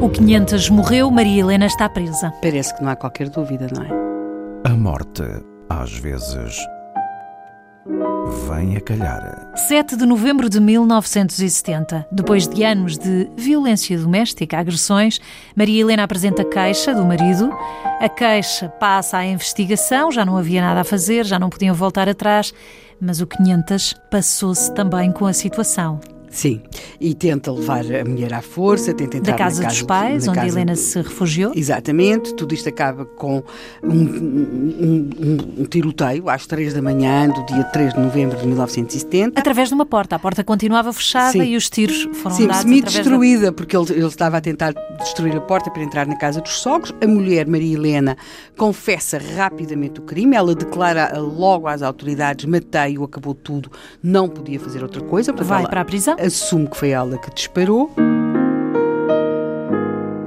O 500 morreu, Maria Helena está presa. Parece que não há qualquer dúvida, não é? A morte, às vezes, vem a calhar. 7 de novembro de 1970. Depois de anos de violência doméstica, agressões, Maria Helena apresenta queixa do marido. A queixa passa à investigação, já não havia nada a fazer, já não podiam voltar atrás, mas o 500 passou-se também com a situação. Sim, e tenta levar a mulher à força, tenta entrar da casa, na casa dos pais, na onde casa Helena se refugiou. Exatamente, tudo isto acaba com um, um- um- um tiroteio às 3 da manhã do dia 3 de novembro de 1970. Através de uma porta. A porta continuava fechada Sim. e os tiros foram Sim, dados através da semi-destruída, porque ele, ele estava a tentar destruir a porta para entrar na casa dos sogros. A mulher, Maria Helena, confessa rapidamente o crime. Ela declara logo às autoridades: matei-o, acabou tudo, não podia fazer outra coisa. Portanto, Vai para a prisão. assume que foi ela que disparou.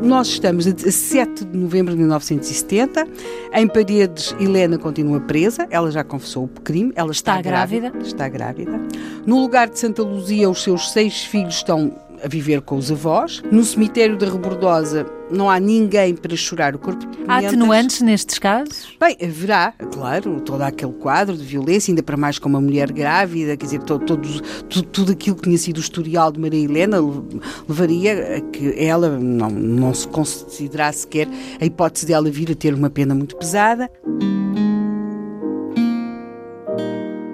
Nós estamos a 7 de novembro de 1970. Em Paredes, Helena continua presa. Ela já confessou o crime. Ela está, Está grávida. Está grávida. No lugar de Santa Luzia, os seus seis filhos estão a viver com os avós. No cemitério da Rebordosa não há ninguém para chorar o corpo Há atenuantes nestes casos? Bem, haverá, claro, todo aquele quadro de violência, ainda para mais com uma mulher grávida, quer dizer, todo, todos- tudo, tudo aquilo que tinha sido o historial de Maria Helena le- levaria a que ela não, não se considerasse sequer a hipótese dela vir a ter uma pena muito pesada.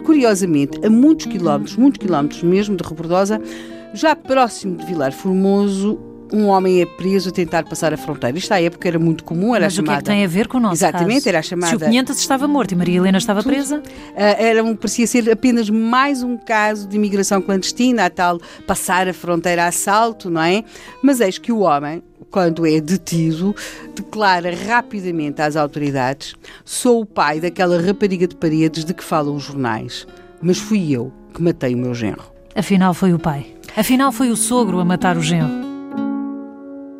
Curiosamente, a muitos quilómetros, muitos quilómetros mesmo de Rebordosa, já próximo de Vilar Formoso, um homem é preso a tentar passar a fronteira. Isto à época era muito comum, era Mas o que é chamada... que tem a ver com o nosso Exatamente, caso? era chamada- Se o 500 estava morto e Maria Helena estava presa, Ah, era um, parecia ser apenas mais um caso de imigração clandestina, a tal passar a fronteira a assalto, não é? Mas eis que o homem, quando é detido, declara rapidamente às autoridades: sou o pai daquela rapariga de paredes de que falam os jornais, mas fui eu que matei o meu genro. afinal foi o pai. Afinal foi o sogro a matar o genro.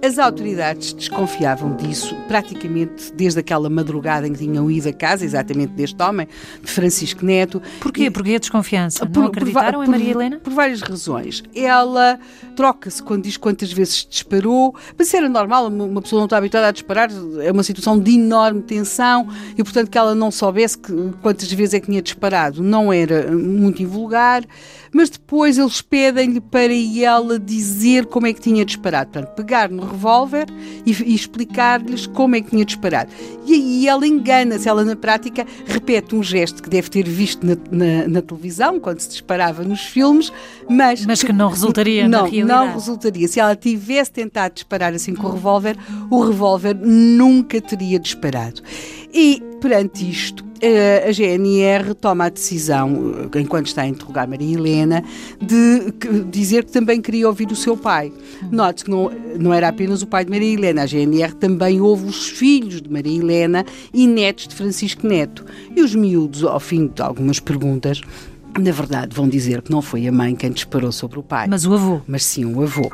As autoridades desconfiavam disso praticamente desde aquela madrugada em que tinham ido à casa, exatamente deste homem, de Francisco Neto. Porquê? E- Porque a desconfiança. Por- Não por acreditaram va- em por- Maria Helena? Por várias razões. Ela troca-se quando diz quantas vezes disparou, mas isso era normal, uma uma pessoa não está habituada a disparar, é uma situação de enorme tensão e, portanto, que ela não soubesse que- quantas vezes é que tinha disparado não era muito invulgar, mas depois eles pedem-lhe para ela dizer como é que tinha disparado. Portanto, pegar no revólver e, e explicar-lhes como é que tinha disparado. E aí ela engana-se, ela na prática repete um gesto que deve ter visto na, na- na televisão, quando se disparava nos filmes, mas, Mas que não resultaria na não, realidade. Não resultaria. Se ela tivesse tentado disparar assim com o revólver, o revólver nunca teria disparado. E perante isto, a GNR toma a decisão, eh, enquanto está a interrogar Maria Helena, de dizer que também queria ouvir o seu pai. Note que não, não era apenas o pai de Maria Helena, a GNR também ouve os filhos de Maria Helena e netos de Francisco Neto. E os miúdos, ao fim de algumas perguntas, na verdade vão dizer que não foi a mãe quem disparou sobre o pai Mas o avô. mas sim o avô.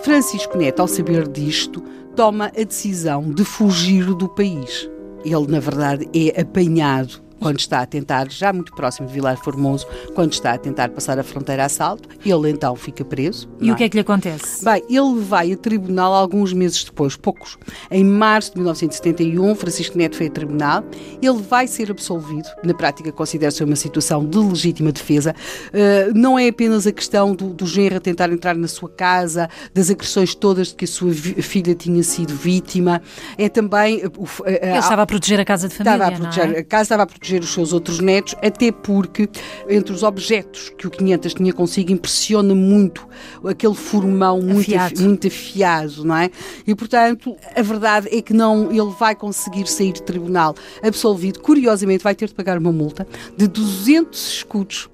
Francisco Neto, ao saber disto, toma a decisão de fugir do país. Ele, na verdade, é apanhado quando está a tentar, já muito próximo de Vilar Formoso, quando está a tentar passar a fronteira a assalto. Ele então fica preso. E não o que é que lhe acontece? Bem, ele vai a tribunal alguns meses depois, poucos. Em março de 1971, Francisco Neto foi a tribunal. Ele vai ser absolvido. Na prática, considera-se uma situação de legítima defesa. Uh, não é apenas a questão do, do genro a tentar entrar na sua casa, das agressões todas de que a sua filha tinha sido vítima. É também. uh, a- Ele estava a proteger a casa de família, Estava a proteger não é? a casa, estava a proteger os seus outros netos, até porque entre os objetos que o 500 tinha consigo impressiona muito aquele formão muito Afiado. afi- muito afiado, não é? E portanto, a verdade é que não ele vai conseguir sair de tribunal absolvido. Curiosamente, vai ter de pagar uma multa de 200 escudos.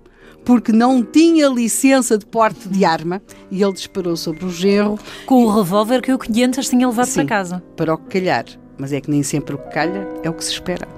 Porque não tinha licença de porte de arma e ele disparou sobre o genro Com o revólver que o 500 tinha levado Sim. para casa. para o que calhar. Mas é que nem sempre o que calha é o que se espera.